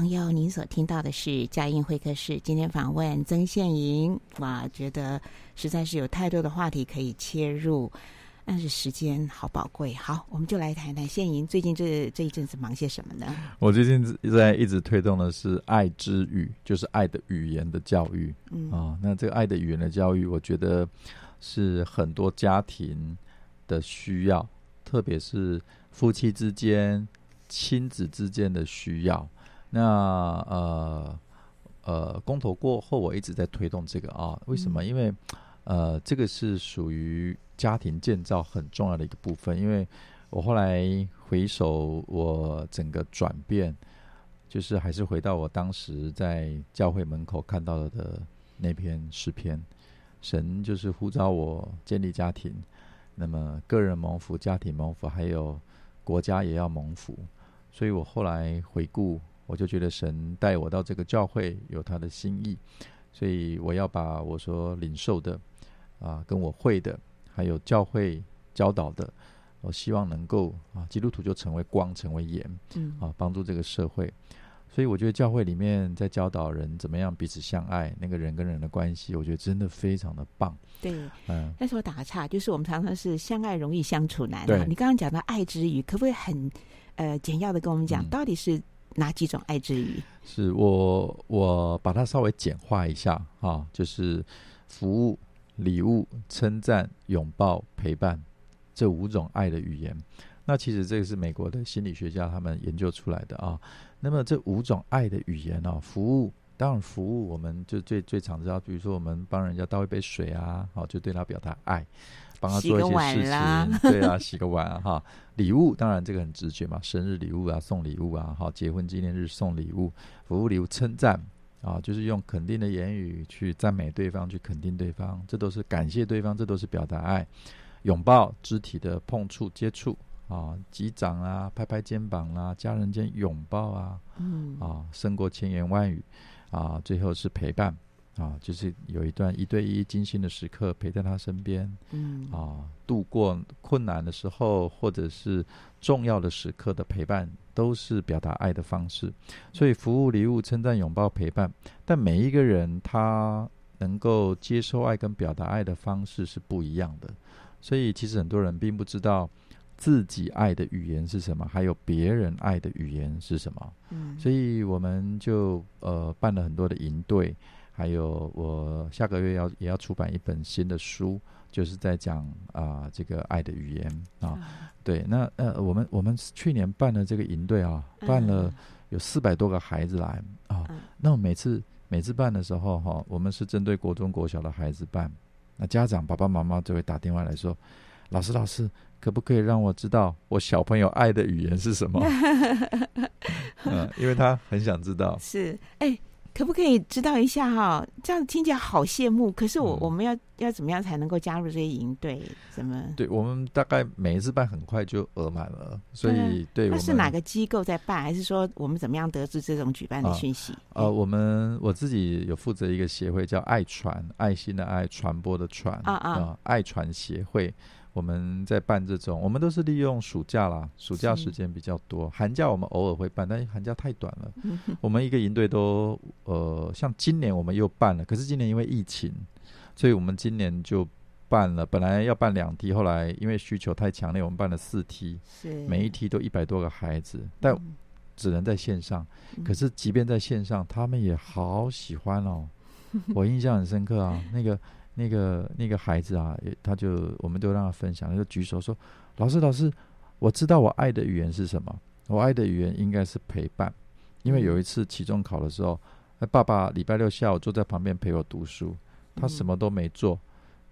朋友，您所听到的是佳音会客室。今天访问曾宪营，哇，觉得实在是有太多的话题可以切入，但是时间好宝贵。好，我们就来谈谈宪营最近这这一阵子忙些什么呢？我最近在一直推动的是爱之语，就是爱的语言的教育。嗯啊、哦，那这个爱的语言的教育，我觉得是很多家庭的需要，特别是夫妻之间、亲子之间的需要。那呃呃，公投过后，我一直在推动这个啊。为什么？因为呃，这个是属于家庭建造很重要的一个部分。因为我后来回首我整个转变，就是还是回到我当时在教会门口看到的那篇诗篇。神就是呼召我建立家庭，那么个人蒙福，家庭蒙福，还有国家也要蒙福。所以我后来回顾。我就觉得神带我到这个教会有他的心意，所以我要把我所领受的啊，跟我会的，还有教会教导的，我希望能够啊，基督徒就成为光，成为盐，嗯，啊，帮助这个社会。所以我觉得教会里面在教导人怎么样彼此相爱，那个人跟人的关系，我觉得真的非常的棒。对，嗯，但是我打个岔，就是我们常常是相爱容易相处难啊。你刚刚讲到爱之语，可不可以很呃简要的跟我们讲，到底是？哪几种爱之语？是我我把它稍微简化一下啊，就是服务、礼物、称赞、拥抱、陪伴这五种爱的语言。那其实这个是美国的心理学家他们研究出来的啊。那么这五种爱的语言、啊，服务当然服务我们就最最常知道，比如说我们帮人家倒一杯水啊，好就对他表达爱。帮他做一些事情，对啊，洗个碗啊，哈。礼物当然这个很直觉嘛，生日礼物啊，送礼物啊，好，结婚纪念日送礼物，服务礼物称赞啊，就是用肯定的言语去赞美对方，去肯定对方，这都是感谢对方，这都是表达爱。拥抱、肢体的碰触、接触啊，击掌啊，拍拍肩膀啦、啊，家人间拥抱啊，嗯啊，胜过千言万语啊。最后是陪伴啊，就是有一段一对一精心的时刻，陪在他身边，嗯啊，度过困难的时候或者是重要的时刻的陪伴，都是表达爱的方式。所以服务、礼物、称赞、拥抱、陪伴，但每一个人他能够接受爱跟表达爱的方式是不一样的。所以，其实很多人并不知道自己爱的语言是什么，还有别人爱的语言是什么。嗯，所以我们就呃办了很多的营队，还有我下个月要也要出版一本新的书，就是在讲啊、呃、这个爱的语言啊。嗯、对，那呃我们我们去年办了这个营队啊，办了有四百多个孩子来啊。嗯、那我每次每次办的时候哈、啊，我们是针对国中国小的孩子办。那家长爸爸妈妈就会打电话来说：“老师，老师，可不可以让我知道我小朋友爱的语言是什么？” <laughs> 嗯，因为他很想知道。是，哎，可不可以知道一下哈？这样听起来好羡慕。可是我、嗯、我们要要怎么样才能够加入这些营队？怎么？对，我们大概每一次办很快就额满了，所以对。对，那是哪个机构在办？还是说我们怎么样得知这种举办的讯息？呃、我们我自己有负责一个协会，叫爱传，爱心的爱，传播的传啊啊，啊，爱传协会。我们在办这种，我们都是利用暑假啦，暑假时间比较多，寒假我们偶尔会办，但是寒假太短了。<laughs> 我们一个营队都呃，像今年我们又办了，可是今年因为疫情，所以我们今年就办了，本来要办两梯，后来因为需求太强烈，我们办了四梯，每一梯都一百多个孩子，但只能在线上。可是即便在线上，他们也好喜欢哦，<laughs> 我印象很深刻啊，那个。那个那个孩子啊，他就我们都让他分享，他就举手说：“老师，老师，我知道我爱的语言是什么？我爱的语言应该是陪伴。因为有一次期中考的时候，那爸爸礼拜六下午坐在旁边陪我读书，他什么都没做，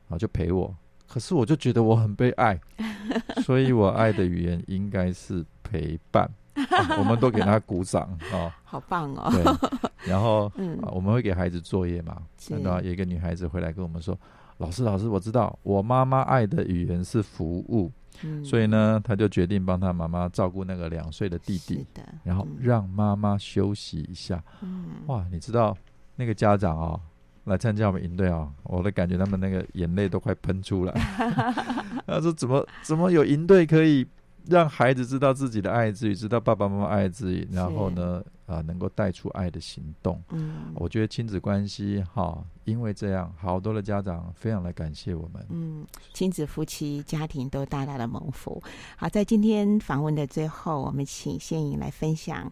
啊，就陪我。可是我就觉得我很被爱，<laughs> 所以我爱的语言应该是陪伴。”啊、<laughs> 我们都给他鼓掌啊！好棒哦！对，然后、嗯啊、我们会给孩子作业嘛。看到有一个女孩子回来跟我们说：“老师，老师，我知道我妈妈爱的语言是服务，嗯、所以呢，她就决定帮他妈妈照顾那个两岁的弟弟，然后让妈妈休息一下。嗯、哇，你知道那个家长啊、哦，来参加我们营队啊，我的感觉他们那个眼泪都快喷出来。<laughs> 他说：怎么怎么有营队可以？”让孩子知道自己的爱之语，知道爸爸妈妈爱之语，然后呢，啊、呃，能够带出爱的行动。嗯，我觉得亲子关系哈，因为这样，好多的家长非常的感谢我们。嗯，亲子、夫妻、家庭都大大的蒙福。好，在今天访问的最后，我们请宪颖来分享。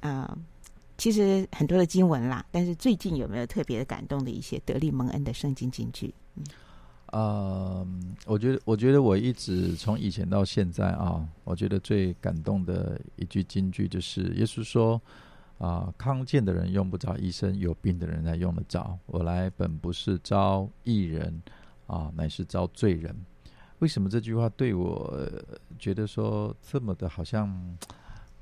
呃，其实很多的经文啦，但是最近有没有特别的感动的一些得力蒙恩的圣经金句？嗯。呃，我觉得，我觉得我一直从以前到现在啊，我觉得最感动的一句金句就是耶稣说：“啊，康健的人用不着医生，有病的人才用得着。我来本不是招义人啊，乃是招罪人。”为什么这句话对我觉得说这么的好像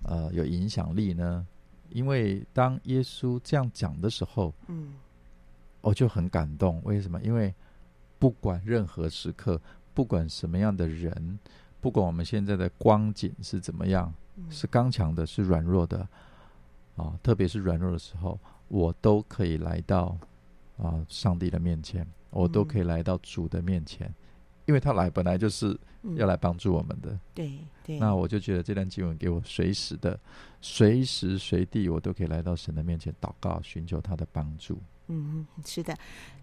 呃有影响力呢？因为当耶稣这样讲的时候，嗯，我就很感动。为什么？因为不管任何时刻，不管什么样的人，不管我们现在的光景是怎么样，嗯、是刚强的，是软弱的，啊，特别是软弱的时候，我都可以来到啊上帝的面前，我都可以来到主的面前，嗯、因为他来本来就是要来帮助我们的。嗯、对对。那我就觉得这段经文给我随时的、随时随地，我都可以来到神的面前祷告，寻求他的帮助。嗯，是的，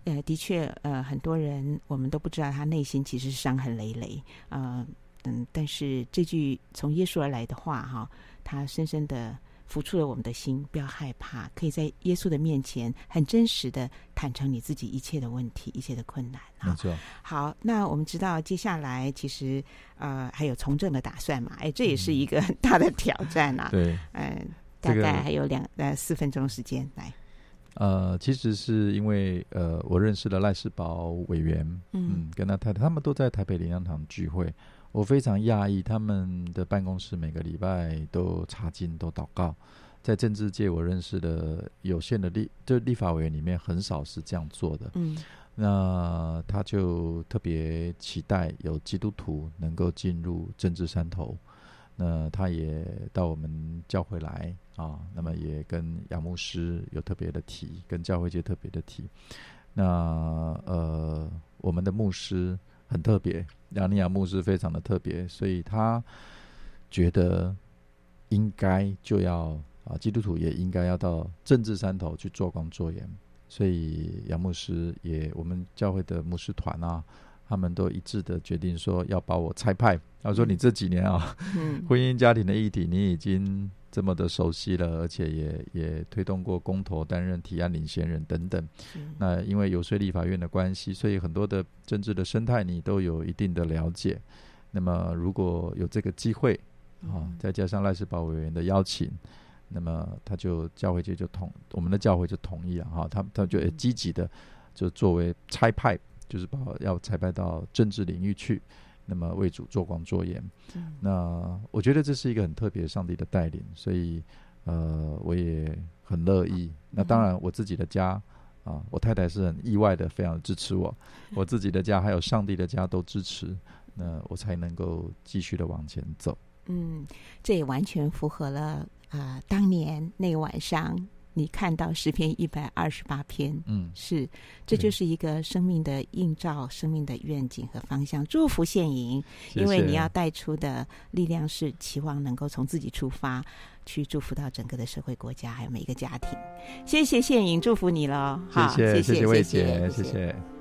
呃，的确，呃，很多人我们都不知道他内心其实是伤痕累累，呃，嗯，但是这句从耶稣而来的话，哈，他深深的抚触了我们的心，不要害怕，可以在耶稣的面前很真实的坦诚你自己一切的问题、一切的困难。没错。好，那我们知道接下来其实呃还有从政的打算嘛？哎，这也是一个很大的挑战啊。对。嗯、呃，大概还有两呃四分钟时间来。呃，其实是因为呃，我认识了赖世宝委员，嗯，嗯，跟他太太，他们都在台北灵粮堂聚会，我非常讶异，他们的办公室每个礼拜都查经，都祷告，在政治界我认识的有限的立就立法委员里面很少是这样做的。嗯，那他就特别期待有基督徒能够进入政治山头。那他也到我们教会来啊，那么也跟杨牧师有特别的提，跟教会界特别的提。那呃，我们的牧师很特别，杨尼亚牧师非常的特别，所以他觉得应该就要啊，基督徒也应该要到政治山头去做光做盐。所以杨牧师也，我们教会的牧师团啊。他们都一致的决定说要把我差派。他说：“你这几年啊，嗯、婚姻家庭的议题你已经这么的熟悉了，而且也也推动过公投，担任提案领先人等等。那因为游说立法院的关系，所以很多的政治的生态你都有一定的了解。那么如果有这个机会啊，再加上赖世宝委员的邀请，那么他就教会界就同我们的教会就同意了哈。他他就积极的就作为差派。”就是把要差派到政治领域去，那么为主做光做盐。嗯、那我觉得这是一个很特别上帝的带领，所以呃我也很乐意。嗯、那当然我自己的家啊，我太太是很意外的，非常支持我。我自己的家还有上帝的家都支持，那我才能够继续的往前走。嗯，这也完全符合了啊、呃，当年那个晚上。你看到十篇一百二十八篇，嗯，是，这就是一个生命的映照，生命的愿景和方向。祝福现影，因为你要带出的力量是期望能够从自己出发，去祝福到整个的社会、国家，还有每一个家庭。谢谢现影，祝福你了，好，谢谢，谢谢魏姐，谢谢。谢谢